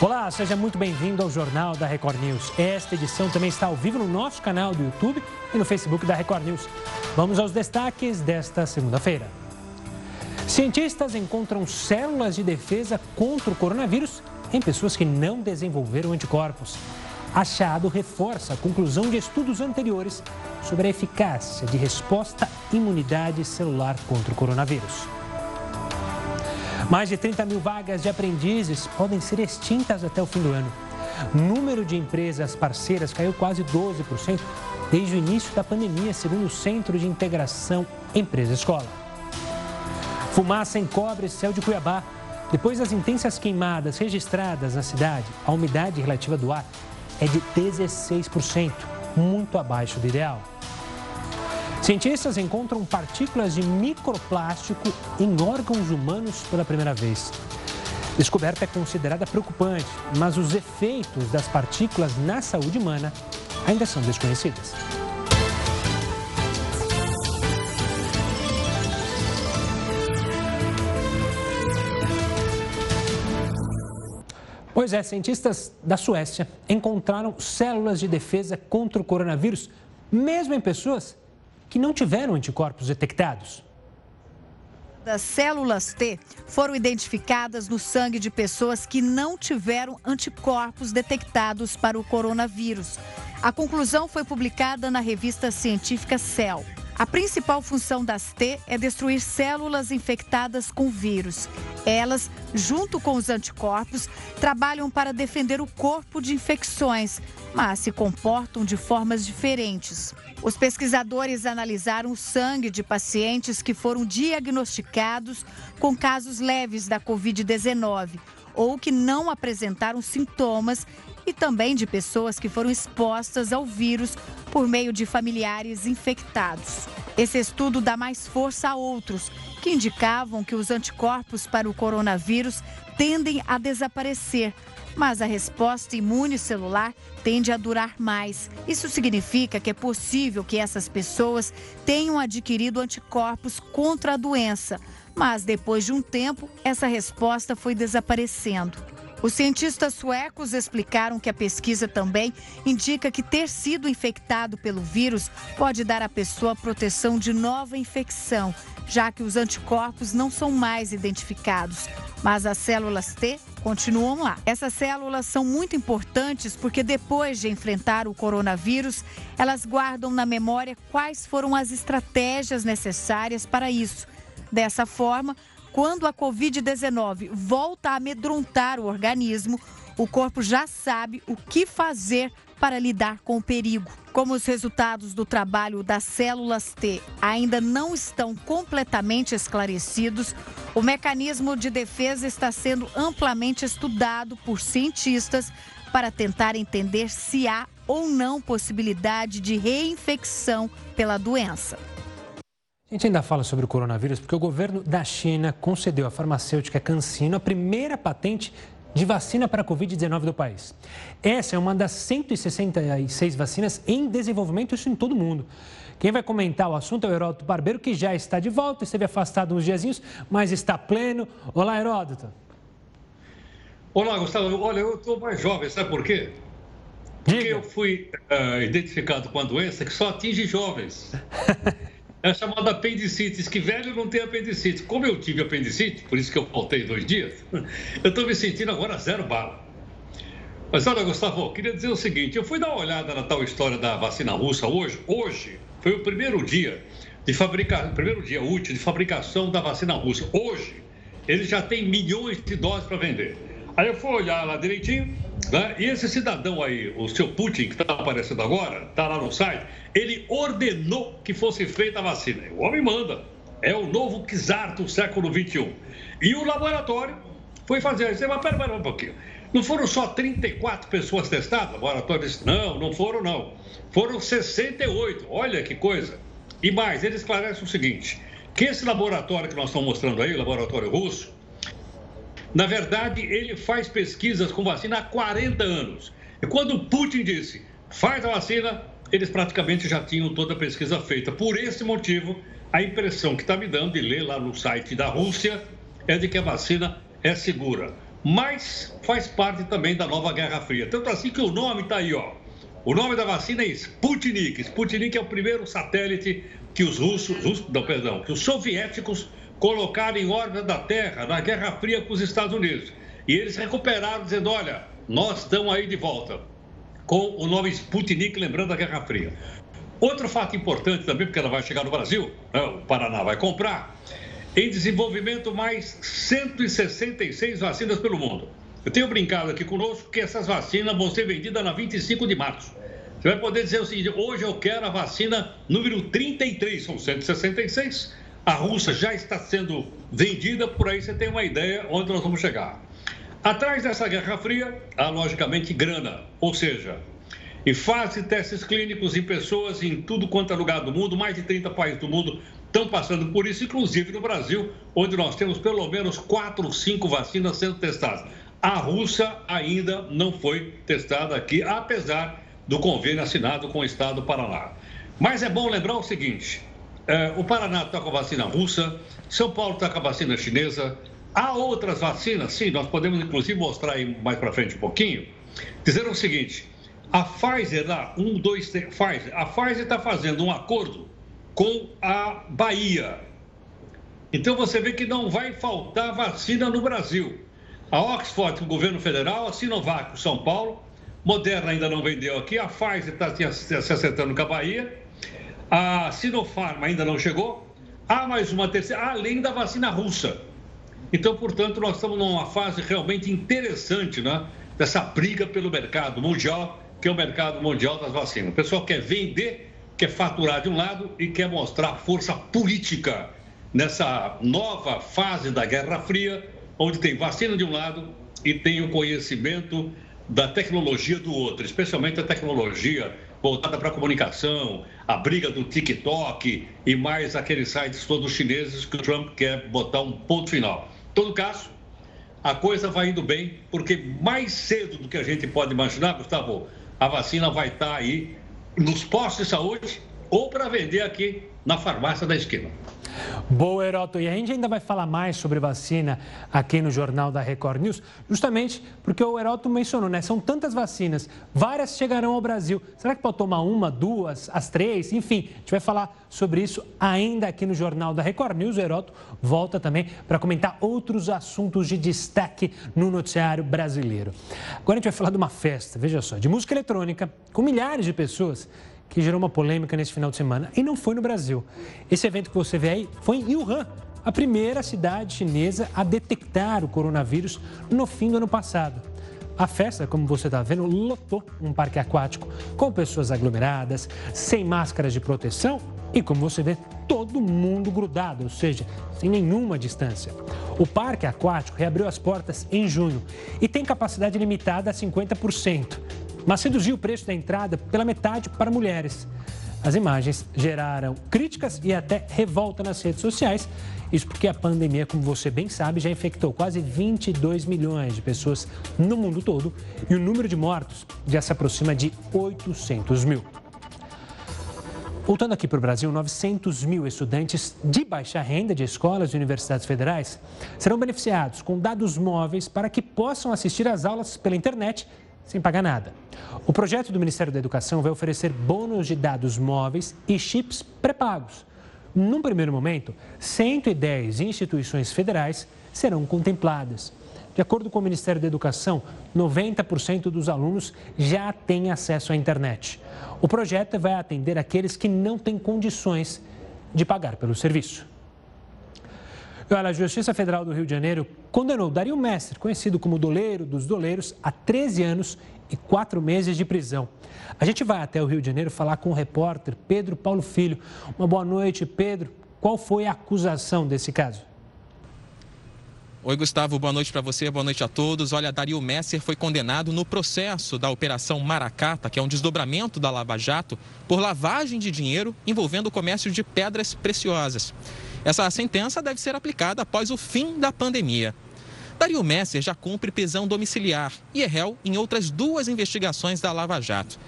Olá, seja muito bem-vindo ao Jornal da Record News. Esta edição também está ao vivo no nosso canal do YouTube e no Facebook da Record News. Vamos aos destaques desta segunda-feira. Cientistas encontram células de defesa contra o coronavírus em pessoas que não desenvolveram anticorpos. Achado reforça a conclusão de estudos anteriores sobre a eficácia de resposta imunidade celular contra o coronavírus. Mais de 30 mil vagas de aprendizes podem ser extintas até o fim do ano. O número de empresas parceiras caiu quase 12% desde o início da pandemia, segundo o Centro de Integração Empresa-Escola. Fumaça encobre céu de Cuiabá. Depois das intensas queimadas registradas na cidade, a umidade relativa do ar é de 16%, muito abaixo do ideal. Cientistas encontram partículas de microplástico em órgãos humanos pela primeira vez. Descoberta é considerada preocupante, mas os efeitos das partículas na saúde humana ainda são desconhecidos. Pois é, cientistas da Suécia encontraram células de defesa contra o coronavírus, mesmo em pessoas que não tiveram anticorpos detectados. As células T foram identificadas no sangue de pessoas que não tiveram anticorpos detectados para o coronavírus. A conclusão foi publicada na revista científica Cell. A principal função das T é destruir células infectadas com vírus. Elas, junto com os anticorpos, trabalham para defender o corpo de infecções, mas se comportam de formas diferentes. Os pesquisadores analisaram o sangue de pacientes que foram diagnosticados com casos leves da Covid-19 ou que não apresentaram sintomas e também de pessoas que foram expostas ao vírus por meio de familiares infectados. Esse estudo dá mais força a outros que indicavam que os anticorpos para o coronavírus tendem a desaparecer, mas a resposta imune celular tende a durar mais. Isso significa que é possível que essas pessoas tenham adquirido anticorpos contra a doença, mas depois de um tempo, essa resposta foi desaparecendo. Os cientistas suecos explicaram que a pesquisa também indica que ter sido infectado pelo vírus pode dar à pessoa proteção de nova infecção, já que os anticorpos não são mais identificados. Mas as células T continuam lá. Essas células são muito importantes porque depois de enfrentar o coronavírus, elas guardam na memória quais foram as estratégias necessárias para isso. Dessa forma, quando a Covid-19 volta a amedrontar o organismo, o corpo já sabe o que fazer para lidar com o perigo. Como os resultados do trabalho das células T ainda não estão completamente esclarecidos, o mecanismo de defesa está sendo amplamente estudado por cientistas para tentar entender se há ou não possibilidade de reinfecção pela doença. A gente ainda fala sobre o coronavírus porque o governo da China concedeu à farmacêutica CanSino a primeira patente de vacina para a Covid-19 do país. Essa é uma das 166 vacinas em desenvolvimento, isso em todo o mundo. Quem vai comentar o assunto é o Heródoto Barbeiro, que já está de volta, esteve afastado uns diazinhos, mas está pleno. Olá, Heródoto. Olá, Gustavo. Olha, eu estou mais jovem, sabe por quê? Porque Diga. eu fui uh, identificado com a doença que só atinge jovens. É chamada apendicite. que velho não tem apendicite. Como eu tive apendicite, por isso que eu faltei dois dias, eu estou me sentindo agora zero bala. Mas olha, Gustavo, eu queria dizer o seguinte: eu fui dar uma olhada na tal história da vacina russa hoje. Hoje foi o primeiro dia de fabricação, primeiro dia útil de fabricação da vacina russa. Hoje, ele já tem milhões de doses para vender. Aí eu fui olhar lá direitinho, né? e esse cidadão aí, o seu Putin, que está aparecendo agora, está lá no site, ele ordenou que fosse feita a vacina. O homem manda. É o novo czar do século XXI. E o laboratório foi fazer. Você vai, pera, pera um pouquinho. Não foram só 34 pessoas testadas? O laboratório disse: não, não foram, não. Foram 68. Olha que coisa. E mais, ele esclarece o seguinte: que esse laboratório que nós estamos mostrando aí, o laboratório russo, na verdade, ele faz pesquisas com vacina há 40 anos. E quando Putin disse, faz a vacina, eles praticamente já tinham toda a pesquisa feita. Por esse motivo, a impressão que está me dando de ler lá no site da Rússia é de que a vacina é segura. mas faz parte também da nova Guerra Fria. Tanto assim que o nome está aí, ó. O nome da vacina é Sputnik. Sputnik é o primeiro satélite que os russos não, perdão, que os soviéticos colocaram em órbita da Terra na Guerra Fria com os Estados Unidos. E eles recuperaram dizendo, olha, nós estamos aí de volta com o nome Sputnik, lembrando a Guerra Fria. Outro fato importante também, porque ela vai chegar no Brasil, né, o Paraná vai comprar, em desenvolvimento mais 166 vacinas pelo mundo. Eu tenho brincado aqui conosco que essas vacinas vão ser vendidas na 25 de março. Você vai poder dizer o seguinte: hoje eu quero a vacina número 33, são 166. A russa já está sendo vendida, por aí você tem uma ideia onde nós vamos chegar. Atrás dessa Guerra Fria, há logicamente grana, ou seja, fase de testes clínicos em pessoas em tudo quanto é lugar do mundo, mais de 30 países do mundo estão passando por isso, inclusive no Brasil, onde nós temos pelo menos 4 ou 5 vacinas sendo testadas. A russa ainda não foi testada aqui, apesar do convênio assinado com o estado do Paraná. Mas é bom lembrar o seguinte: é, o Paraná está com a vacina russa, São Paulo está com a vacina chinesa. Há outras vacinas, sim, nós podemos inclusive mostrar aí mais para frente um pouquinho, dizendo o seguinte: a Pfizer lá, um, dois, três, Pfizer, a Pfizer está fazendo um acordo com a Bahia. Então você vê que não vai faltar vacina no Brasil a Oxford, o governo federal, a Sinovac, o São Paulo, Moderna ainda não vendeu aqui, a Pfizer está se acertando com a Bahia, a Sinopharm ainda não chegou, há mais uma terceira, além da vacina russa. Então, portanto, nós estamos numa fase realmente interessante, né? Dessa briga pelo mercado mundial, que é o mercado mundial das vacinas. O pessoal quer vender, quer faturar de um lado e quer mostrar força política nessa nova fase da Guerra Fria, onde tem vacina de um lado e tem o conhecimento da tecnologia do outro, especialmente a tecnologia voltada para a comunicação, a briga do TikTok e mais aqueles sites todos chineses que o Trump quer botar um ponto final. Em todo caso, a coisa vai indo bem, porque mais cedo do que a gente pode imaginar, Gustavo, a vacina vai estar aí nos postos de saúde ou para vender aqui na farmácia da esquina. Boa, Heroto. E a gente ainda vai falar mais sobre vacina aqui no Jornal da Record News, justamente porque o Heroto mencionou, né? São tantas vacinas, várias chegarão ao Brasil. Será que pode tomar uma, duas, as três? Enfim, a gente vai falar sobre isso ainda aqui no Jornal da Record News. O Heroto volta também para comentar outros assuntos de destaque no noticiário brasileiro. Agora a gente vai falar de uma festa, veja só, de música eletrônica, com milhares de pessoas que gerou uma polêmica nesse final de semana e não foi no Brasil. Esse evento que você vê aí foi em Wuhan, a primeira cidade chinesa a detectar o coronavírus no fim do ano passado. A festa, como você está vendo, lotou um parque aquático com pessoas aglomeradas, sem máscaras de proteção e, como você vê, todo mundo grudado, ou seja, sem nenhuma distância. O parque aquático reabriu as portas em junho e tem capacidade limitada a 50% mas reduziu o preço da entrada pela metade para mulheres. As imagens geraram críticas e até revolta nas redes sociais. Isso porque a pandemia, como você bem sabe, já infectou quase 22 milhões de pessoas no mundo todo e o número de mortos já se aproxima de 800 mil. Voltando aqui para o Brasil, 900 mil estudantes de baixa renda de escolas e universidades federais serão beneficiados com dados móveis para que possam assistir às aulas pela internet sem pagar nada. O projeto do Ministério da Educação vai oferecer bônus de dados móveis e chips pré-pagos. Num primeiro momento, 110 instituições federais serão contempladas. De acordo com o Ministério da Educação, 90% dos alunos já têm acesso à internet. O projeto vai atender aqueles que não têm condições de pagar pelo serviço. Olha, a Justiça Federal do Rio de Janeiro condenou Dario Mestre, conhecido como Doleiro dos Doleiros, a 13 anos e 4 meses de prisão. A gente vai até o Rio de Janeiro falar com o repórter Pedro Paulo Filho. Uma boa noite, Pedro. Qual foi a acusação desse caso? Oi, Gustavo, boa noite para você, boa noite a todos. Olha, Dario Messer foi condenado no processo da Operação Maracata, que é um desdobramento da Lava Jato, por lavagem de dinheiro envolvendo o comércio de pedras preciosas. Essa sentença deve ser aplicada após o fim da pandemia. Dario Messer já cumpre prisão domiciliar e é réu em outras duas investigações da Lava Jato.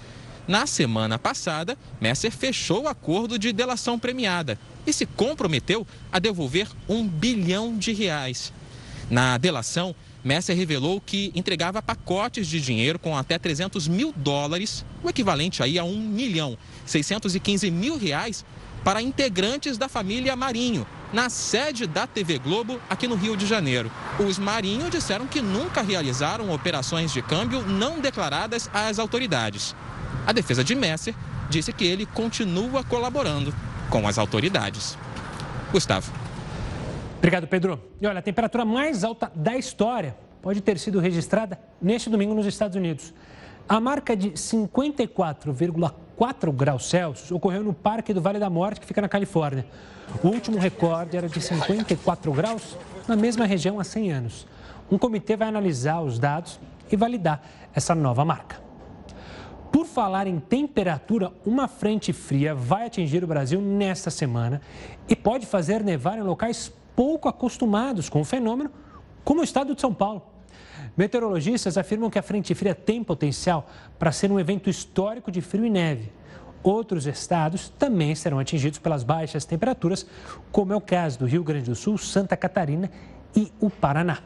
Na semana passada, Messer fechou o acordo de delação premiada e se comprometeu a devolver um bilhão de reais. Na delação, Messer revelou que entregava pacotes de dinheiro com até 300 mil dólares, o equivalente aí a 1 milhão 615 mil reais, para integrantes da família Marinho, na sede da TV Globo, aqui no Rio de Janeiro. Os Marinho disseram que nunca realizaram operações de câmbio não declaradas às autoridades. A defesa de Messer disse que ele continua colaborando com as autoridades. Gustavo. Obrigado, Pedro. E olha, a temperatura mais alta da história pode ter sido registrada neste domingo nos Estados Unidos. A marca de 54,4 graus Celsius ocorreu no Parque do Vale da Morte, que fica na Califórnia. O último recorde era de 54 graus na mesma região há 100 anos. Um comitê vai analisar os dados e validar essa nova marca. Por falar em temperatura, uma frente fria vai atingir o Brasil nesta semana e pode fazer nevar em locais pouco acostumados com o fenômeno, como o estado de São Paulo. Meteorologistas afirmam que a frente fria tem potencial para ser um evento histórico de frio e neve. Outros estados também serão atingidos pelas baixas temperaturas, como é o caso do Rio Grande do Sul, Santa Catarina e o Paraná.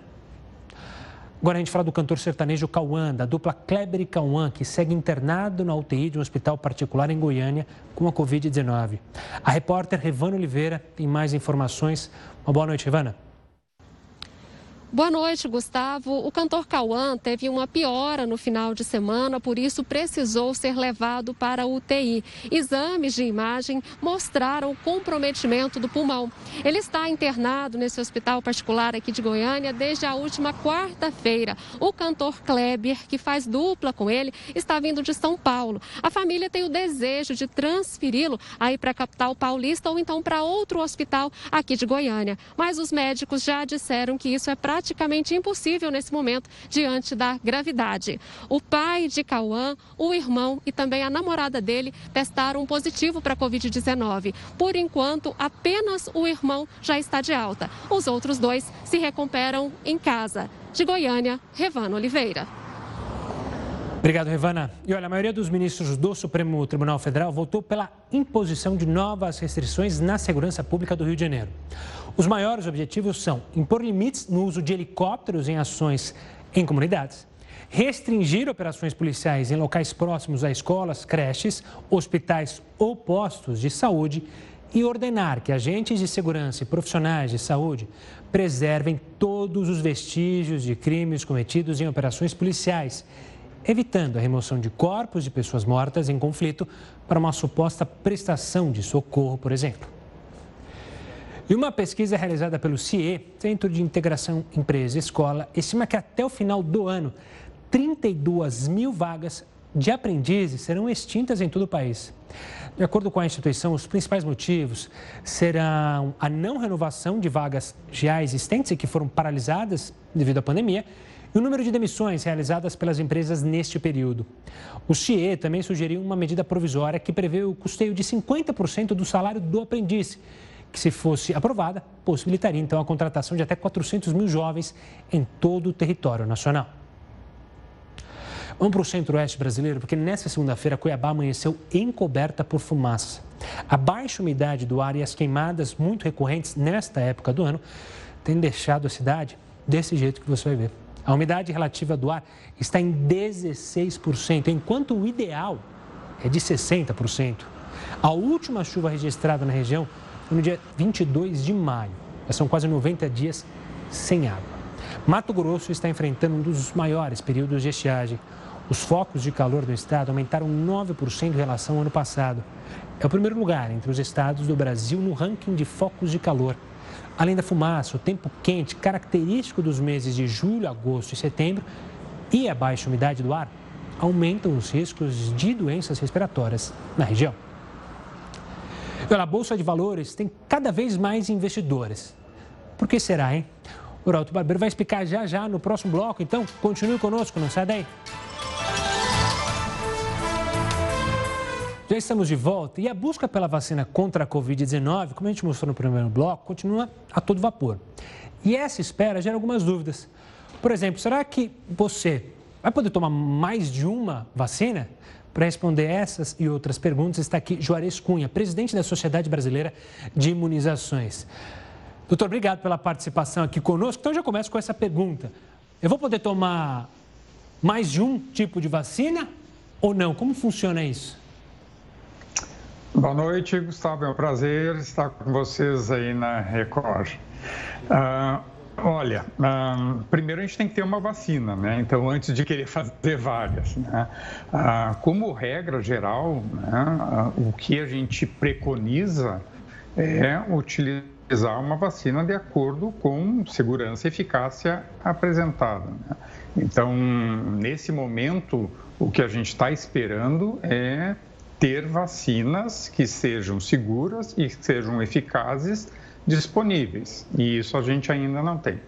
Agora a gente fala do cantor sertanejo Cauã, da dupla Kleber e Cauã, que segue internado na UTI de um hospital particular em Goiânia com a Covid-19. A repórter Revana Oliveira tem mais informações. Uma boa noite, Revana. Boa noite, Gustavo. O cantor Cauã teve uma piora no final de semana, por isso precisou ser levado para a UTI. Exames de imagem mostraram comprometimento do pulmão. Ele está internado nesse hospital particular aqui de Goiânia desde a última quarta-feira. O cantor Kleber, que faz dupla com ele, está vindo de São Paulo. A família tem o desejo de transferi-lo aí para a capital paulista ou então para outro hospital aqui de Goiânia. Mas os médicos já disseram que isso é praticamente praticamente impossível nesse momento diante da gravidade. O pai de Cauã, o irmão e também a namorada dele testaram positivo para a Covid-19. Por enquanto, apenas o irmão já está de alta. Os outros dois se recuperam em casa. De Goiânia, Revana Oliveira. Obrigado, Revana. E olha, a maioria dos ministros do Supremo Tribunal Federal votou pela imposição de novas restrições na segurança pública do Rio de Janeiro. Os maiores objetivos são impor limites no uso de helicópteros em ações em comunidades, restringir operações policiais em locais próximos a escolas, creches, hospitais ou postos de saúde e ordenar que agentes de segurança e profissionais de saúde preservem todos os vestígios de crimes cometidos em operações policiais evitando a remoção de corpos de pessoas mortas em conflito para uma suposta prestação de socorro, por exemplo. E uma pesquisa realizada pelo CIE, Centro de Integração Empresa-Escola, estima que até o final do ano, 32 mil vagas de aprendizes serão extintas em todo o país. De acordo com a instituição, os principais motivos serão a não renovação de vagas já existentes e que foram paralisadas devido à pandemia e o número de demissões realizadas pelas empresas neste período. O CIE também sugeriu uma medida provisória que prevê o custeio de 50% do salário do aprendiz, que, se fosse aprovada, possibilitaria então a contratação de até 400 mil jovens em todo o território nacional. Vamos para o centro-oeste brasileiro, porque nessa segunda-feira Cuiabá amanheceu encoberta por fumaça. A baixa umidade do ar e as queimadas muito recorrentes nesta época do ano têm deixado a cidade desse jeito que você vai ver. A umidade relativa do ar está em 16%, enquanto o ideal é de 60%. A última chuva registrada na região no dia 22 de maio. Já são quase 90 dias sem água. Mato Grosso está enfrentando um dos maiores períodos de estiagem. Os focos de calor do estado aumentaram 9% em relação ao ano passado. É o primeiro lugar entre os estados do Brasil no ranking de focos de calor. Além da fumaça, o tempo quente, característico dos meses de julho, agosto e setembro, e a baixa umidade do ar, aumentam os riscos de doenças respiratórias na região. A Bolsa de Valores tem cada vez mais investidores. Por que será, hein? O Rauto Barbeiro vai explicar já já no próximo bloco, então continue conosco, não sai daí. Já estamos de volta e a busca pela vacina contra a Covid-19, como a gente mostrou no primeiro bloco, continua a todo vapor. E essa espera gera algumas dúvidas. Por exemplo, será que você vai poder tomar mais de uma vacina? Para responder essas e outras perguntas está aqui Juarez Cunha, presidente da Sociedade Brasileira de Imunizações. Doutor, obrigado pela participação aqui conosco. Então, eu já começo com essa pergunta. eu vou poder tomar mais de um tipo de vacina ou não? Como funciona isso? Boa noite, Gustavo. É um prazer estar com vocês aí na Record. Uh, olha, uh, primeiro a gente tem que ter uma vacina, né? Então, antes de querer fazer várias, né? Uh, como regra geral, né? o que a gente preconiza é utilizar uma vacina de acordo com segurança e eficácia apresentada. Né? Então, nesse momento, o que a gente está esperando é ter vacinas que sejam seguras e que sejam eficazes disponíveis. E isso a gente ainda não tem.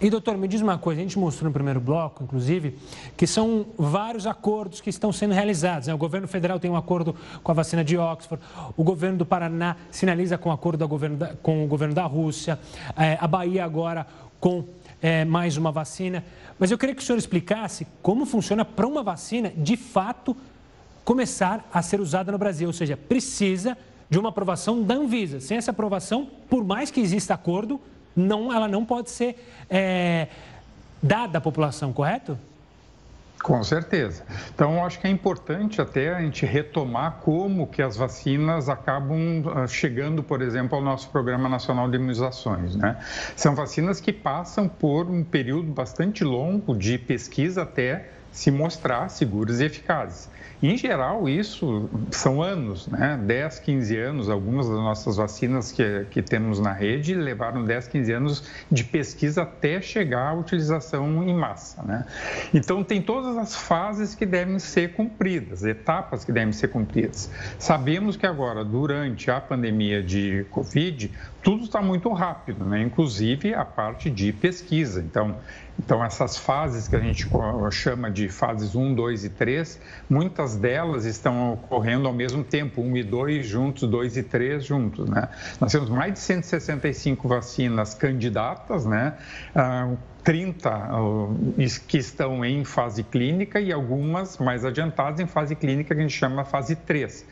E, doutor, me diz uma coisa: a gente mostrou no primeiro bloco, inclusive, que são vários acordos que estão sendo realizados. Né? O governo federal tem um acordo com a vacina de Oxford, o governo do Paraná sinaliza com um acordo governo da, com o governo da Rússia, é, a Bahia agora com é, mais uma vacina. Mas eu queria que o senhor explicasse como funciona para uma vacina, de fato, começar a ser usada no Brasil. Ou seja, precisa de uma aprovação da Anvisa. Sem essa aprovação, por mais que exista acordo, não, ela não pode ser é, dada à população, correto? Com certeza. Então, acho que é importante até a gente retomar como que as vacinas acabam ah, chegando, por exemplo, ao nosso Programa Nacional de Imunizações. Né? São vacinas que passam por um período bastante longo de pesquisa até se mostrar seguras e eficazes. Em geral, isso são anos, né? 10, 15 anos. Algumas das nossas vacinas que, que temos na rede levaram 10, 15 anos de pesquisa até chegar à utilização em massa, né? Então, tem todas as fases que devem ser cumpridas, etapas que devem ser cumpridas. Sabemos que agora, durante a pandemia de Covid, tudo está muito rápido, né? inclusive a parte de pesquisa. Então, então, essas fases que a gente chama de fases 1, 2 e 3, muitas delas estão ocorrendo ao mesmo tempo, 1 e 2 juntos, 2 e 3 juntos. Né? Nós temos mais de 165 vacinas candidatas, né? 30 ah, que estão em fase clínica e algumas mais adiantadas em fase clínica que a gente chama fase 3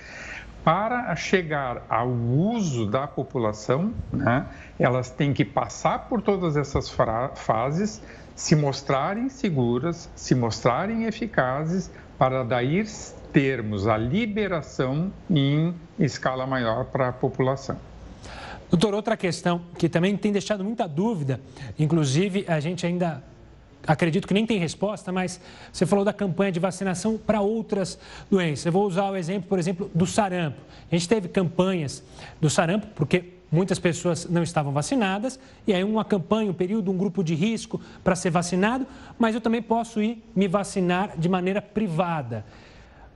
para chegar ao uso da população, né, elas têm que passar por todas essas fases, se mostrarem seguras, se mostrarem eficazes, para daí termos a liberação em escala maior para a população. Doutor, outra questão que também tem deixado muita dúvida, inclusive a gente ainda acredito que nem tem resposta, mas você falou da campanha de vacinação para outras doenças. Eu vou usar o exemplo, por exemplo, do sarampo. A gente teve campanhas do sarampo, porque muitas pessoas não estavam vacinadas, e aí uma campanha, um período, um grupo de risco para ser vacinado, mas eu também posso ir me vacinar de maneira privada.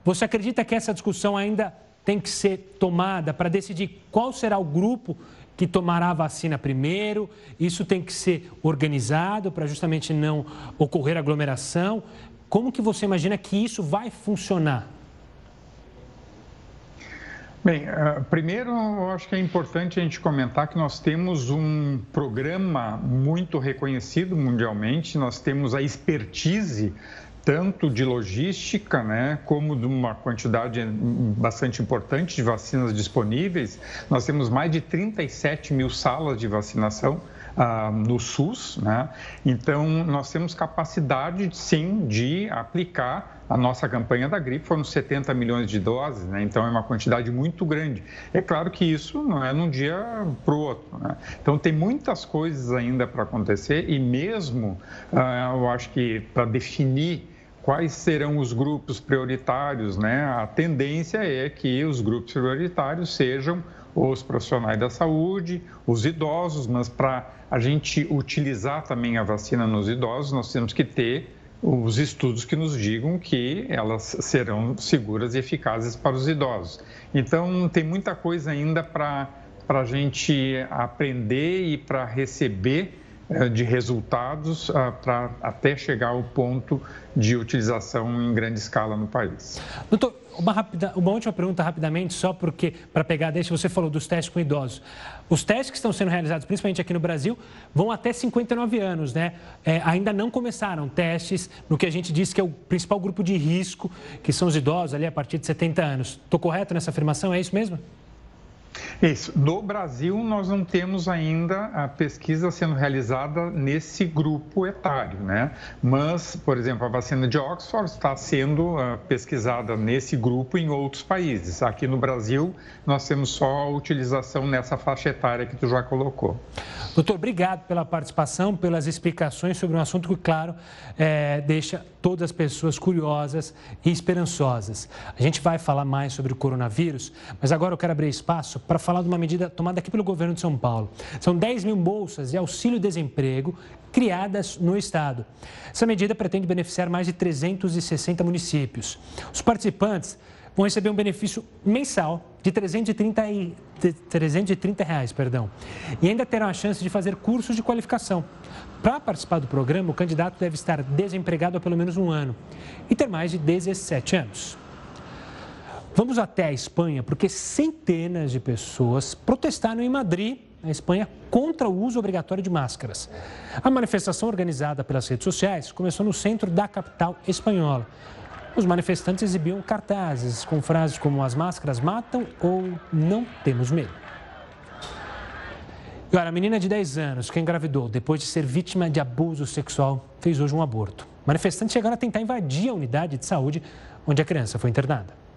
Você acredita que essa discussão ainda tem que ser tomada para decidir qual será o grupo que tomará a vacina primeiro. Isso tem que ser organizado para justamente não ocorrer aglomeração. Como que você imagina que isso vai funcionar? Bem, uh, primeiro eu acho que é importante a gente comentar que nós temos um programa muito reconhecido mundialmente, nós temos a expertise tanto de logística, né, como de uma quantidade bastante importante de vacinas disponíveis. Nós temos mais de 37 mil salas de vacinação ah, no SUS, né? Então, nós temos capacidade, sim, de aplicar a nossa campanha da gripe foram 70 milhões de doses, né? então é uma quantidade muito grande. É claro que isso não é de um dia para o outro. Né? Então tem muitas coisas ainda para acontecer e mesmo uh, eu acho que para definir quais serão os grupos prioritários, né? A tendência é que os grupos prioritários sejam os profissionais da saúde, os idosos, mas para a gente utilizar também a vacina nos idosos, nós temos que ter os estudos que nos digam que elas serão seguras e eficazes para os idosos. Então, tem muita coisa ainda para a gente aprender e para receber eh, de resultados ah, para até chegar ao ponto de utilização em grande escala no país. Doutor, uma, rápida, uma última pergunta rapidamente, só porque, para pegar deixa, você falou dos testes com idosos. Os testes que estão sendo realizados, principalmente aqui no Brasil, vão até 59 anos, né? É, ainda não começaram testes no que a gente diz que é o principal grupo de risco, que são os idosos ali a partir de 70 anos. Estou correto nessa afirmação? É isso mesmo? Isso. No Brasil, nós não temos ainda a pesquisa sendo realizada nesse grupo etário, né? Mas, por exemplo, a vacina de Oxford está sendo uh, pesquisada nesse grupo em outros países. Aqui no Brasil, nós temos só a utilização nessa faixa etária que tu já colocou. Doutor, obrigado pela participação, pelas explicações sobre um assunto que, claro, é, deixa todas as pessoas curiosas e esperançosas. A gente vai falar mais sobre o coronavírus, mas agora eu quero abrir espaço para falar de uma medida tomada aqui pelo governo de São Paulo. São 10 mil bolsas de auxílio-desemprego criadas no estado. Essa medida pretende beneficiar mais de 360 municípios. Os participantes vão receber um benefício mensal de 330, e, 330 reais, perdão, e ainda terão a chance de fazer cursos de qualificação. Para participar do programa, o candidato deve estar desempregado há pelo menos um ano e ter mais de 17 anos. Vamos até a Espanha, porque centenas de pessoas protestaram em Madrid, na Espanha, contra o uso obrigatório de máscaras. A manifestação organizada pelas redes sociais começou no centro da capital espanhola. Os manifestantes exibiam cartazes com frases como as máscaras matam ou não temos medo. Agora, a menina de 10 anos que engravidou depois de ser vítima de abuso sexual fez hoje um aborto. Manifestantes chegaram a tentar invadir a unidade de saúde onde a criança foi internada.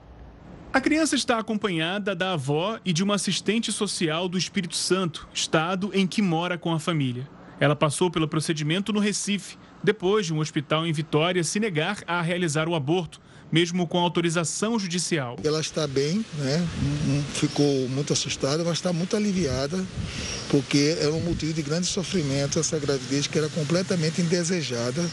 A criança está acompanhada da avó e de uma assistente social do Espírito Santo, estado em que mora com a família. Ela passou pelo procedimento no Recife, depois de um hospital em Vitória se negar a realizar o aborto, mesmo com autorização judicial. Ela está bem, né? ficou muito assustada, mas está muito aliviada, porque era um motivo de grande sofrimento essa gravidez que era completamente indesejada.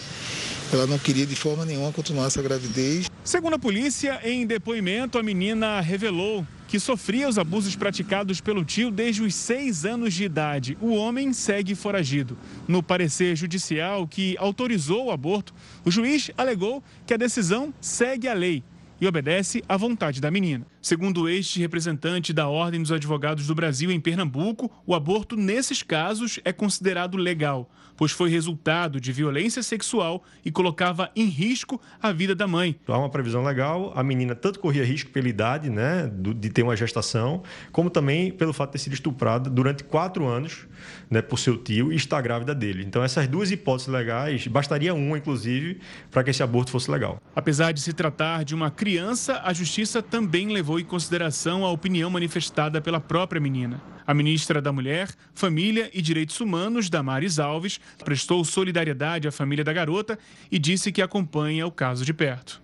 Ela não queria de forma nenhuma continuar essa gravidez. Segundo a polícia, em depoimento, a menina revelou que sofria os abusos praticados pelo tio desde os seis anos de idade. O homem segue foragido. No parecer judicial que autorizou o aborto, o juiz alegou que a decisão segue a lei e obedece à vontade da menina. Segundo este representante da Ordem dos Advogados do Brasil em Pernambuco, o aborto nesses casos é considerado legal pois foi resultado de violência sexual e colocava em risco a vida da mãe. Há uma previsão legal, a menina tanto corria risco pela idade, né, de ter uma gestação, como também pelo fato de ter sido estuprada durante quatro anos né, por seu tio e está grávida dele. Então, essas duas hipóteses legais, bastaria uma, inclusive, para que esse aborto fosse legal. Apesar de se tratar de uma criança, a justiça também levou em consideração a opinião manifestada pela própria menina. A ministra da Mulher, Família e Direitos Humanos, Damares Alves, prestou solidariedade à família da garota e disse que acompanha o caso de perto.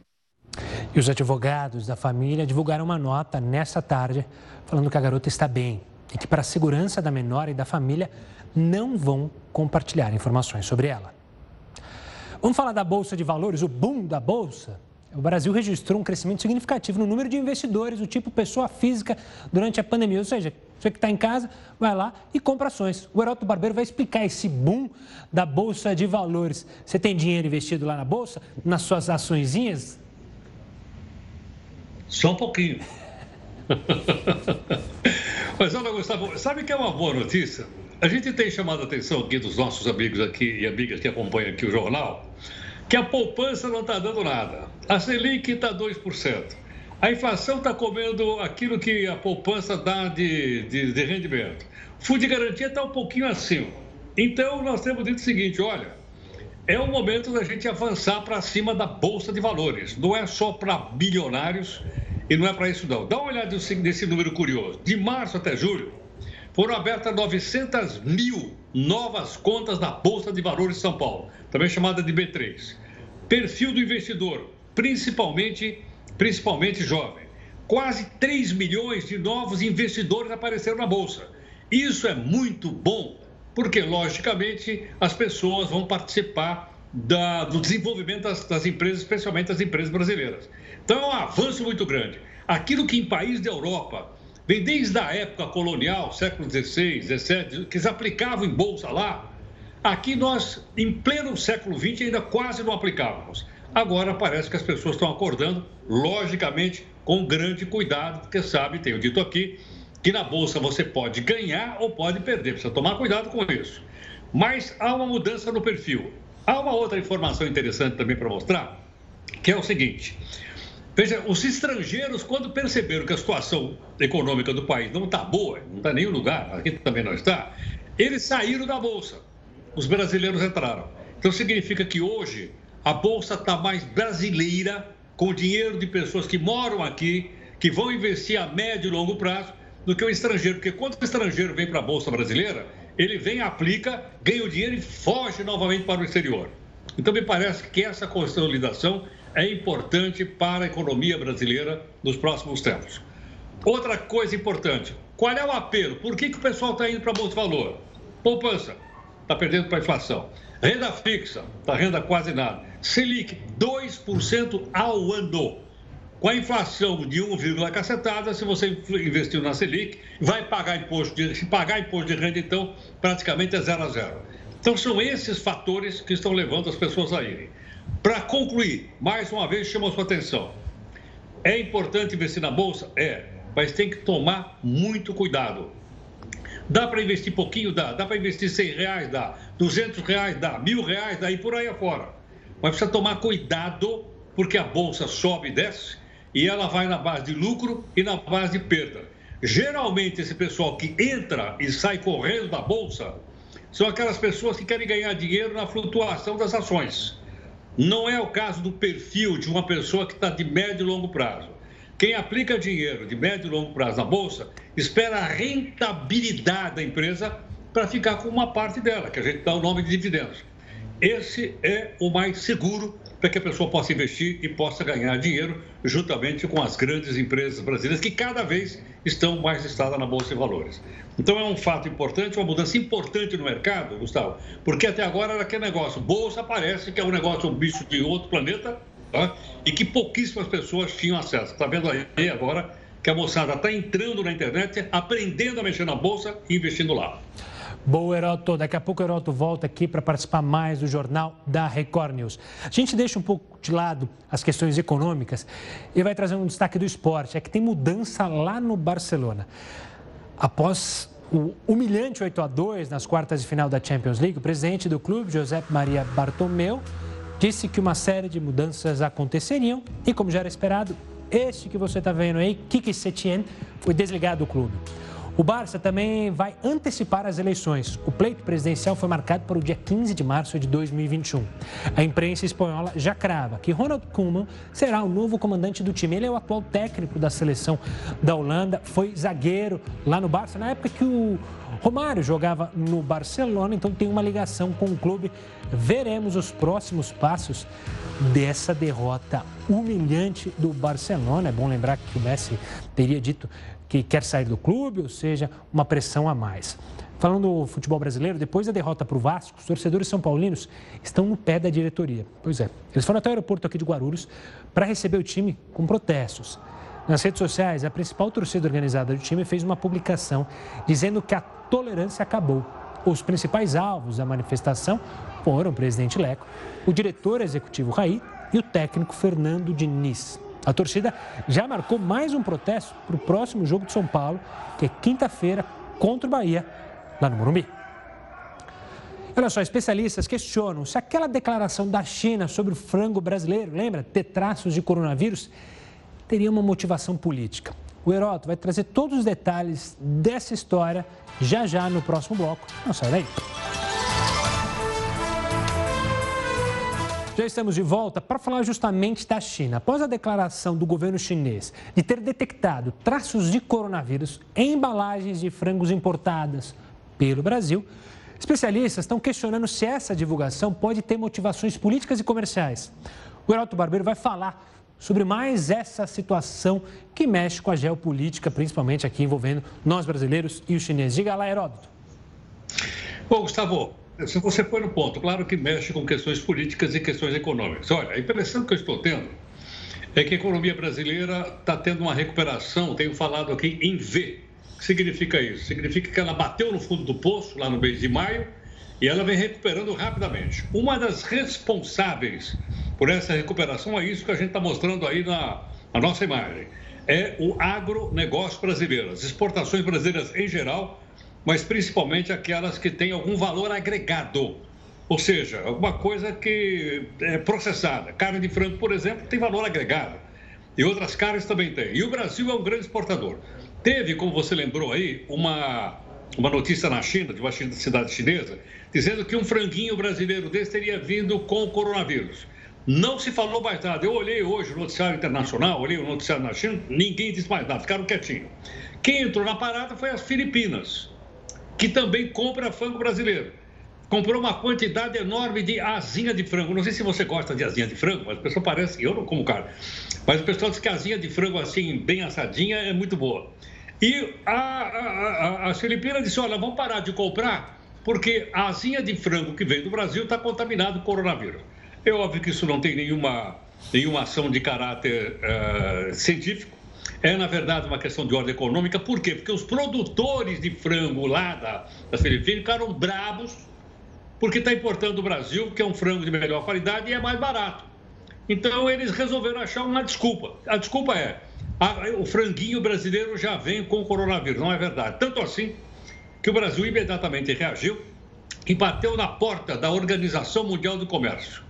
E os advogados da família divulgaram uma nota nesta tarde falando que a garota está bem e que, para a segurança da menor e da família, não vão compartilhar informações sobre ela. Vamos falar da Bolsa de Valores, o boom da Bolsa? O Brasil registrou um crescimento significativo no número de investidores do tipo pessoa física durante a pandemia. Ou seja, você que está em casa, vai lá e compra ações. O Heroto Barbeiro vai explicar esse boom da Bolsa de Valores. Você tem dinheiro investido lá na Bolsa, nas suas açõezinhas? Só um pouquinho. Mas olha, Gustavo, sabe que é uma boa notícia? A gente tem chamado a atenção aqui dos nossos amigos aqui e amigas que acompanham aqui o jornal, que a poupança não está dando nada. A Selic está 2%. A inflação está comendo aquilo que a poupança dá de, de, de rendimento. O fundo de garantia está um pouquinho acima. Então, nós temos dito o seguinte: olha, é o momento da gente avançar para cima da Bolsa de Valores. Não é só para bilionários e não é para isso, não. Dá uma olhada nesse número curioso. De março até julho, foram abertas 900 mil novas contas na Bolsa de Valores de São Paulo, também chamada de B3. Perfil do investidor, principalmente, principalmente jovem. Quase 3 milhões de novos investidores apareceram na Bolsa. Isso é muito bom, porque, logicamente, as pessoas vão participar da, do desenvolvimento das, das, empresas, especialmente as empresas brasileiras. Então, é um avanço muito grande. Aquilo que em países da Europa vem desde a época colonial, século XVI, XVII, que eles aplicavam em bolsa lá, aqui nós, em pleno século XX, ainda quase não aplicávamos. Agora parece que as pessoas estão acordando, logicamente, com grande cuidado, porque sabe, tenho dito aqui, que na bolsa você pode ganhar ou pode perder, precisa tomar cuidado com isso. Mas há uma mudança no perfil. Há uma outra informação interessante também para mostrar, que é o seguinte: Veja, os estrangeiros, quando perceberam que a situação econômica do país não está boa, não está em nenhum lugar, aqui também não está, eles saíram da Bolsa. Os brasileiros entraram. Então significa que hoje a Bolsa está mais brasileira, com dinheiro de pessoas que moram aqui, que vão investir a médio e longo prazo, do que o estrangeiro. Porque quando o estrangeiro vem para a Bolsa brasileira, ele vem, aplica, ganha o dinheiro e foge novamente para o exterior. Então, me parece que essa consolidação é importante para a economia brasileira nos próximos tempos. Outra coisa importante: qual é o apelo? Por que, que o pessoal está indo para Bolsa Valor? Poupança, está perdendo para a inflação. Renda fixa, está renda quase nada. Selic, 2% ao ano. Com a inflação de 1, cacetada, se você investiu na Selic, vai pagar imposto de, se pagar imposto de renda, então, praticamente é zero a zero. Então, são esses fatores que estão levando as pessoas a irem. Para concluir, mais uma vez, chama a sua atenção. É importante investir na Bolsa? É, mas tem que tomar muito cuidado. Dá para investir pouquinho? Dá. Dá para investir 100 reais? Dá. 200 reais? Dá. Mil reais? Dá. E por aí afora. Mas precisa tomar cuidado, porque a Bolsa sobe e desce e ela vai na base de lucro e na base de perda. Geralmente, esse pessoal que entra e sai correndo da bolsa são aquelas pessoas que querem ganhar dinheiro na flutuação das ações. Não é o caso do perfil de uma pessoa que está de médio e longo prazo. Quem aplica dinheiro de médio e longo prazo na bolsa espera a rentabilidade da empresa para ficar com uma parte dela, que a gente dá o nome de dividendos. Esse é o mais seguro para que a pessoa possa investir e possa ganhar dinheiro juntamente com as grandes empresas brasileiras que cada vez estão mais listadas na Bolsa de Valores. Então é um fato importante, uma mudança importante no mercado, Gustavo, porque até agora era aquele negócio, Bolsa parece que é um negócio, um bicho de outro planeta, tá? e que pouquíssimas pessoas tinham acesso. Está vendo aí agora que a moçada está entrando na internet, aprendendo a mexer na Bolsa e investindo lá. Boa, Heroto. Daqui a pouco o Heroto volta aqui para participar mais do Jornal da Record News. A gente deixa um pouco de lado as questões econômicas e vai trazer um destaque do esporte. É que tem mudança lá no Barcelona. Após o humilhante 8 a 2 nas quartas de final da Champions League, o presidente do clube, José Maria Bartomeu, disse que uma série de mudanças aconteceriam e, como já era esperado, este que você está vendo aí, Kiki Setien, foi desligado do clube. O Barça também vai antecipar as eleições. O pleito presidencial foi marcado para o dia 15 de março de 2021. A imprensa espanhola já crava que Ronald Koeman será o novo comandante do time. Ele é o atual técnico da seleção da Holanda, foi zagueiro lá no Barça na época que o Romário jogava no Barcelona, então tem uma ligação com o clube. Veremos os próximos passos dessa derrota humilhante do Barcelona. É bom lembrar que o Messi teria dito que quer sair do clube, ou seja, uma pressão a mais. Falando do futebol brasileiro, depois da derrota para o Vasco, os torcedores são paulinos estão no pé da diretoria. Pois é, eles foram até o aeroporto aqui de Guarulhos para receber o time com protestos. Nas redes sociais, a principal torcida organizada do time fez uma publicação dizendo que a tolerância acabou. Os principais alvos da manifestação foram o presidente Leco, o diretor executivo Raí e o técnico Fernando Diniz. A torcida já marcou mais um protesto para o próximo jogo de São Paulo, que é quinta-feira contra o Bahia, lá no Morumbi. Olha só, especialistas questionam se aquela declaração da China sobre o frango brasileiro, lembra, ter traços de coronavírus, teria uma motivação política. O Heroto vai trazer todos os detalhes dessa história já já no próximo bloco. Não sai daí. Já estamos de volta para falar justamente da China. Após a declaração do governo chinês de ter detectado traços de coronavírus em embalagens de frangos importadas pelo Brasil, especialistas estão questionando se essa divulgação pode ter motivações políticas e comerciais. O Heraldo Barbeiro vai falar sobre mais essa situação que mexe com a geopolítica, principalmente aqui envolvendo nós brasileiros e os chineses. Diga lá, Heródoto. Bom, Gustavo, se você põe no ponto, claro que mexe com questões políticas e questões econômicas. Olha, a impressão que eu estou tendo é que a economia brasileira está tendo uma recuperação, tenho falado aqui em V. O que significa isso? Significa que ela bateu no fundo do poço, lá no mês de maio, e ela vem recuperando rapidamente. Uma das responsáveis por essa recuperação é isso que a gente está mostrando aí na, na nossa imagem. É o agronegócio brasileiro. As exportações brasileiras em geral mas principalmente aquelas que têm algum valor agregado. Ou seja, alguma coisa que é processada. Carne de frango, por exemplo, tem valor agregado. E outras carnes também tem. E o Brasil é um grande exportador. Teve, como você lembrou aí, uma, uma notícia na China, de uma cidade chinesa, dizendo que um franguinho brasileiro desse teria vindo com o coronavírus. Não se falou mais nada. Eu olhei hoje o noticiário internacional, olhei o noticiário na China, ninguém disse mais nada, ficaram quietinhos. Quem entrou na parada foi as Filipinas, que também compra frango brasileiro comprou uma quantidade enorme de asinha de frango. Não sei se você gosta de asinha de frango, mas o pessoal parece, eu não como cara, mas o pessoal diz que a asinha de frango assim, bem assadinha, é muito boa. E a, a, a, as Filipinas disse, olha, vamos parar de comprar, porque a asinha de frango que vem do Brasil está contaminada com coronavírus. É óbvio que isso não tem nenhuma, nenhuma ação de caráter uh, científico, é, na verdade, uma questão de ordem econômica. Por quê? Porque os produtores de frango lá da, das Filipinas ficaram brabos porque está importando o Brasil, que é um frango de melhor qualidade e é mais barato. Então eles resolveram achar uma desculpa. A desculpa é: a, o franguinho brasileiro já vem com o coronavírus. Não é verdade. Tanto assim que o Brasil imediatamente reagiu e bateu na porta da Organização Mundial do Comércio.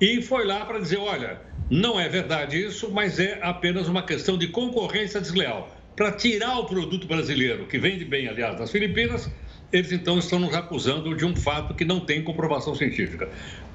E foi lá para dizer: olha, não é verdade isso, mas é apenas uma questão de concorrência desleal. Para tirar o produto brasileiro, que vende bem, aliás, das Filipinas, eles então estão nos acusando de um fato que não tem comprovação científica.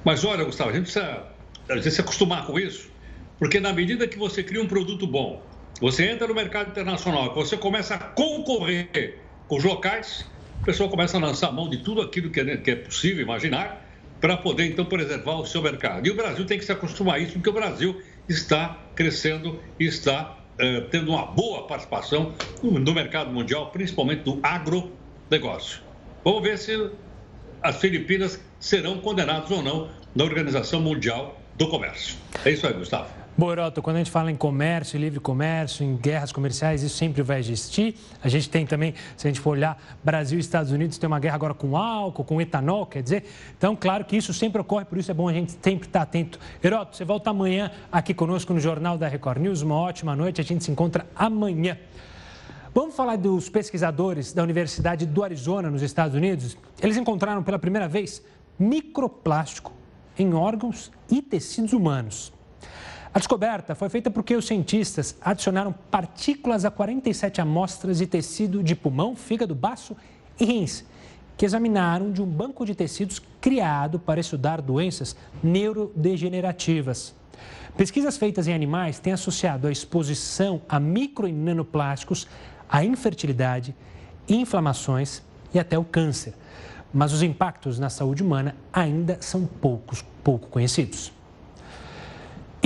Mas olha, Gustavo, a gente precisa, a gente se acostumar com isso, porque na medida que você cria um produto bom, você entra no mercado internacional, você começa a concorrer com os locais, o pessoal começa a lançar mão de tudo aquilo que é, que é possível imaginar para poder então preservar o seu mercado. E o Brasil tem que se acostumar a isso, porque o Brasil está crescendo e está eh, tendo uma boa participação no, no mercado mundial, principalmente do agronegócio. Vamos ver se as Filipinas serão condenadas ou não na Organização Mundial do Comércio. É isso aí, Gustavo. Boroto, quando a gente fala em comércio, livre comércio, em guerras comerciais, isso sempre vai existir. A gente tem também, se a gente for olhar, Brasil e Estados Unidos tem uma guerra agora com álcool, com etanol, quer dizer. Então, claro que isso sempre ocorre, por isso é bom a gente sempre estar atento. Heroto, você volta amanhã aqui conosco no Jornal da Record News. Uma ótima noite, a gente se encontra amanhã. Vamos falar dos pesquisadores da Universidade do Arizona, nos Estados Unidos. Eles encontraram pela primeira vez microplástico em órgãos e tecidos humanos. A descoberta foi feita porque os cientistas adicionaram partículas a 47 amostras de tecido de pulmão, fígado, baço e rins, que examinaram de um banco de tecidos criado para estudar doenças neurodegenerativas. Pesquisas feitas em animais têm associado a exposição a micro e nanoplásticos a infertilidade, inflamações e até o câncer. Mas os impactos na saúde humana ainda são poucos, pouco conhecidos.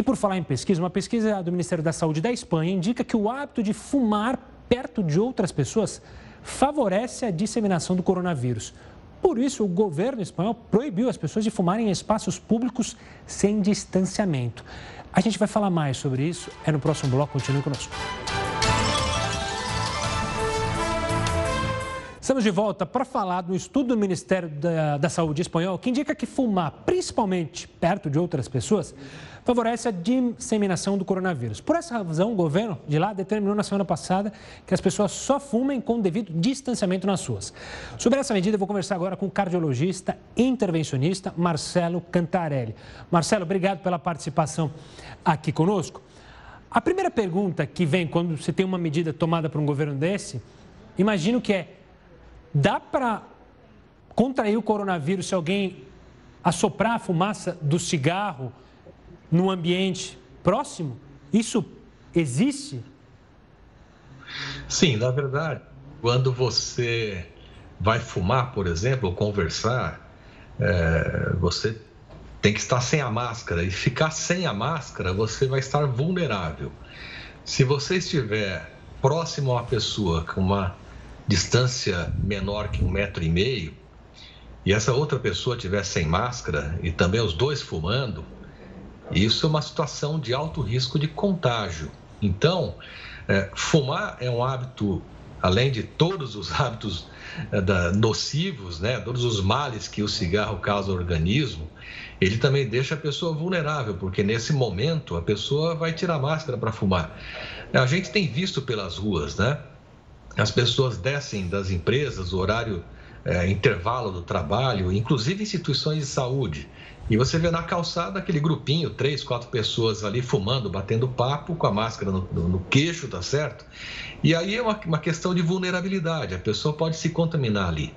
E por falar em pesquisa, uma pesquisa do Ministério da Saúde da Espanha indica que o hábito de fumar perto de outras pessoas favorece a disseminação do coronavírus. Por isso, o governo espanhol proibiu as pessoas de fumarem em espaços públicos sem distanciamento. A gente vai falar mais sobre isso, é no próximo bloco, continue conosco. Estamos de volta para falar do estudo do Ministério da, da, Saúde espanhol que indica que fumar, principalmente perto de outras pessoas, favorece a disseminação do coronavírus. Por essa razão, o governo de lá determinou na semana passada que as pessoas só fumem com devido distanciamento nas ruas. Sobre essa medida, eu vou conversar agora com o cardiologista intervencionista Marcelo Cantarelli. Marcelo, obrigado pela participação aqui conosco. A primeira pergunta que vem quando você tem uma medida tomada por um governo desse, imagino que é Dá para contrair o coronavírus se alguém assoprar a fumaça do cigarro no ambiente próximo? Isso existe? Sim, na verdade, quando você vai fumar, por exemplo, ou conversar, é, você tem que estar sem a máscara. E ficar sem a máscara, você vai estar vulnerável. Se você estiver próximo a uma pessoa com uma distância menor que um metro e meio, e essa outra pessoa tiver sem máscara e também os dois fumando, isso é uma situação de alto risco de contágio. Então, é, fumar é um hábito, além de todos os hábitos é, da, nocivos, né, todos os males que o cigarro causa ao organismo, ele também deixa a pessoa vulnerável, porque nesse momento a pessoa vai tirar a máscara para fumar. A gente tem visto pelas ruas, né? As pessoas descem das empresas, o horário é, intervalo do trabalho, inclusive instituições de saúde, E você vê na calçada aquele grupinho, três, quatro pessoas ali fumando, batendo papo, com a máscara no, no, no queixo, tá certo? E aí é uma, uma questão de vulnerabilidade, a pessoa pode se contaminar ali.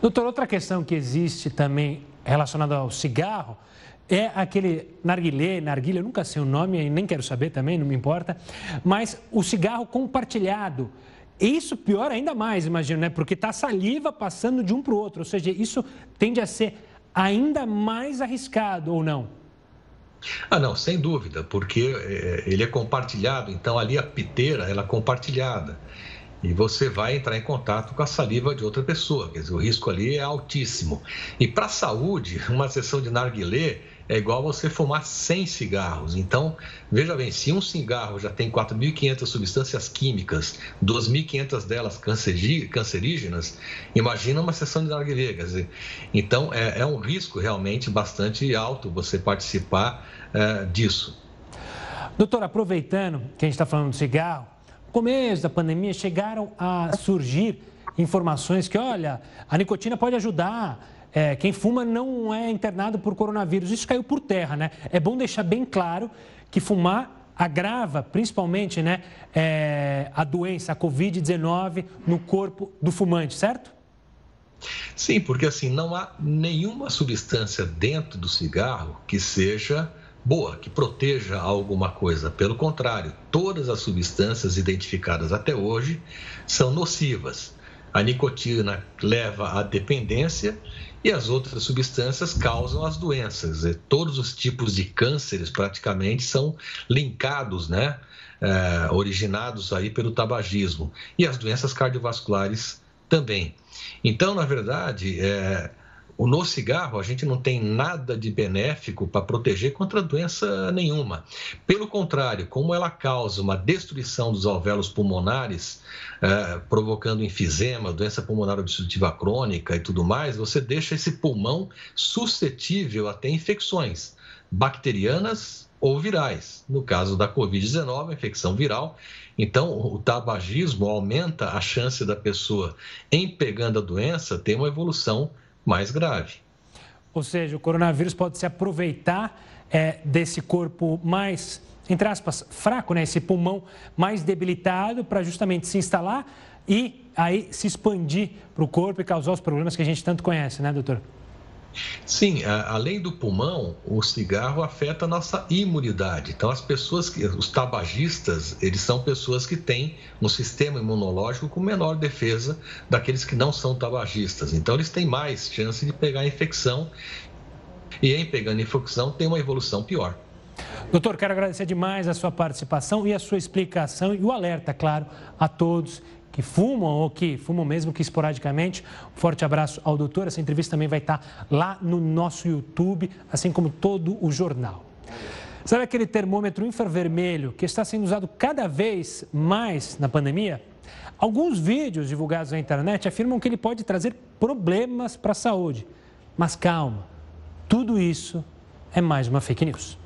Doutor, outra questão que existe também relacionada ao cigarro é aquele narguilé, narguilha, eu nunca sei o nome nem quero saber também, não me importa, mas o cigarro compartilhado. Isso pior ainda mais, imagino, né? Porque está saliva passando de um para o outro, ou seja, isso tende a ser ainda mais arriscado ou não? Ah, não, sem dúvida, porque é, ele é compartilhado, então ali a piteira ela é compartilhada e você vai entrar em contato com a saliva de outra pessoa. Quer dizer, o risco ali é altíssimo. E para a saúde, uma sessão de narguilé é igual você fumar 100 cigarros. Então, veja bem, se um cigarro já tem 4.500 substâncias químicas, 2.500 delas cancerígenas, imagina uma sessão de narguilé. Então, é, é, um risco realmente bastante alto você participar é, disso. Doutor, aproveitando que a gente está falando do cigarro, começo da pandemia chegaram a surgir informações que, olha, a nicotina pode ajudar, é, quem fuma não é internado por coronavírus. Isso caiu por terra, né? É bom deixar bem claro que fumar agrava principalmente né, é, a doença, a Covid-19, no corpo do fumante, certo? Sim, porque assim, não há nenhuma substância dentro do cigarro que seja boa, que proteja alguma coisa. Pelo contrário, todas as substâncias identificadas até hoje são nocivas. A nicotina leva à dependência e as outras substâncias causam as doenças. E todos os tipos de cânceres praticamente são linkados, né? É, originados aí pelo tabagismo e as doenças cardiovasculares também. Então, na verdade, é, no cigarro, a gente não tem nada de benéfico para proteger contra doença nenhuma. Pelo contrário, como ela causa uma destruição dos alvéolos pulmonares, eh, provocando enfisema, doença pulmonar obstrutiva crônica e tudo mais, você deixa esse pulmão suscetível a ter infecções bacterianas ou virais. No caso da Covid-19, infecção viral. Então, o tabagismo aumenta a chance da pessoa, em pegando a doença, ter uma evolução mais grave. Ou seja, o coronavírus pode se aproveitar é, desse corpo mais, entre aspas, fraco, né? esse pulmão mais debilitado, para justamente se instalar e aí se expandir para o corpo e causar os problemas que a gente tanto conhece, né, doutor? Sim, além do pulmão, o cigarro afeta a nossa imunidade. Então, as pessoas que, os tabagistas, eles são pessoas que têm um sistema imunológico com menor defesa daqueles que não são tabagistas. Então, eles têm mais chance de pegar infecção e, em pegando infecção, tem uma evolução pior. Doutor, quero agradecer demais a sua participação e a sua explicação e o alerta, claro, a todos que fumam ou que fumam mesmo que esporadicamente. Um forte abraço ao doutor. Essa entrevista também vai estar lá no nosso YouTube, assim como todo o jornal. Sabe aquele termômetro infravermelho que está sendo usado cada vez mais na pandemia? Alguns vídeos divulgados na internet afirmam que ele pode trazer problemas para a saúde. Mas calma, tudo isso é mais uma fake news.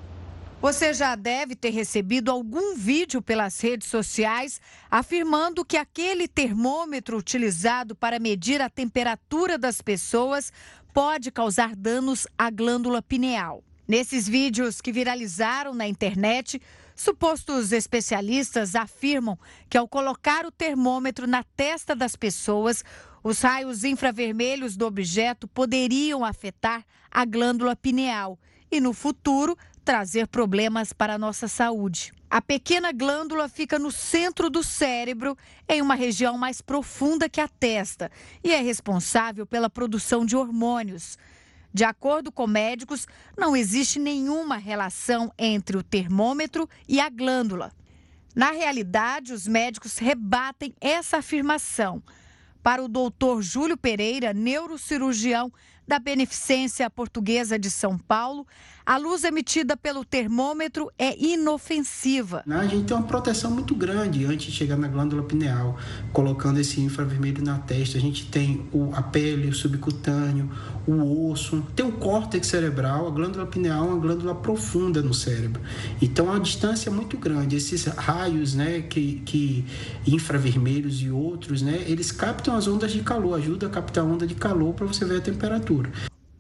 Você já deve ter recebido algum vídeo pelas redes sociais afirmando que aquele termômetro utilizado para medir a temperatura das pessoas pode causar danos à glândula pineal. Nesses vídeos que viralizaram na internet, supostos especialistas afirmam que ao colocar o termômetro na testa das pessoas, os raios infravermelhos do objeto poderiam afetar a glândula pineal e, no futuro, trazer problemas para a nossa saúde. A pequena glândula fica no centro do cérebro, em uma região mais profunda que a testa, e é responsável pela produção de hormônios. De acordo com médicos, não existe nenhuma relação entre o termômetro e a glândula. Na realidade, os médicos rebatem essa afirmação. Para o doutor Júlio Pereira, neurocirurgião da Beneficência Portuguesa de São Paulo, a luz emitida pelo termômetro é inofensiva. A gente tem uma proteção muito grande antes de chegar na glândula pineal, colocando esse infravermelho na testa. A gente tem a pele, o subcutâneo, o osso, tem o córtex cerebral. A glândula pineal é uma glândula profunda no cérebro. Então, a distância é muito grande. Esses raios, né, que, que infravermelhos e outros, né, eles captam as ondas de calor, ajudam a captar a onda de calor para você ver a temperatura.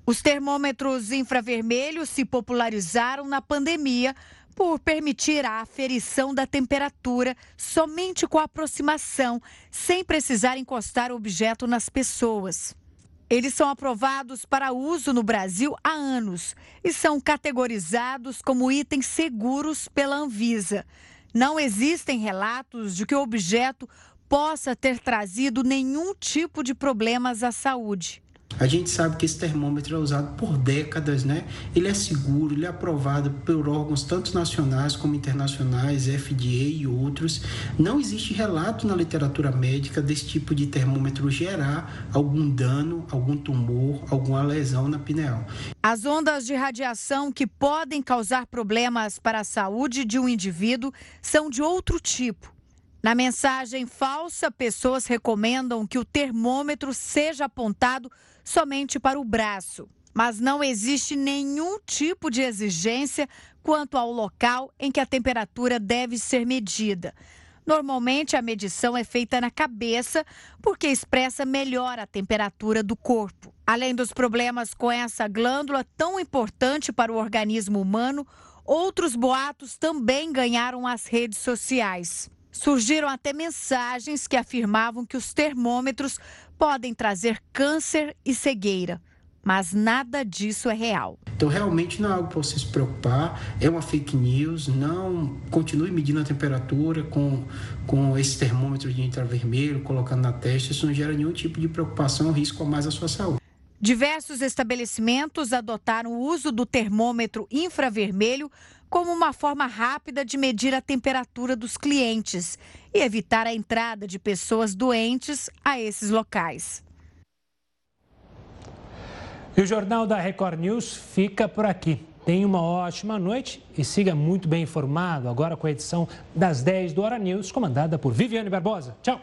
Os termômetros infravermelhos se popularizaram na pandemia por permitir a aferição da temperatura somente com a aproximação, sem precisar encostar o objeto nas pessoas. Eles são aprovados para uso no Brasil há anos e são categorizados como itens seguros pela Anvisa. Não existem relatos de que o objeto possa ter trazido nenhum tipo de problemas à saúde. A gente sabe que esse termômetro é usado por décadas, né? Ele é seguro, ele é aprovado por órgãos tanto nacionais como internacionais, FDA e outros. Não existe relato na literatura médica desse tipo de termômetro gerar algum dano, algum tumor, alguma lesão na pineal. As ondas de radiação que podem causar problemas para a saúde de um indivíduo são de outro tipo. Na mensagem falsa, pessoas recomendam que o termômetro seja apontado somente para o braço. Mas não existe nenhum tipo de exigência quanto ao local em que a temperatura deve ser medida. Normalmente, a medição é feita na cabeça, porque expressa melhor a temperatura do corpo. Além dos problemas com essa glândula tão importante para o organismo humano, outros boatos também ganharam as redes sociais. Surgiram até mensagens que afirmavam que os termômetros podem trazer câncer e cegueira. Mas nada disso é real. Então, realmente não é algo para você se preocupar, é uma fake news. Não continue medindo a temperatura com, com esse termômetro de infravermelho, colocando na testa. Isso não gera nenhum tipo de preocupação risco a mais à sua saúde. Diversos estabelecimentos adotaram o uso do termômetro infravermelho como uma forma rápida de medir a temperatura dos clientes e evitar a entrada de pessoas doentes a esses locais. E o Jornal da Record News fica por aqui. Tenha uma ótima noite e siga muito bem informado agora com a edição das 10 do Hora News, comandada por Viviane Barbosa. Tchau!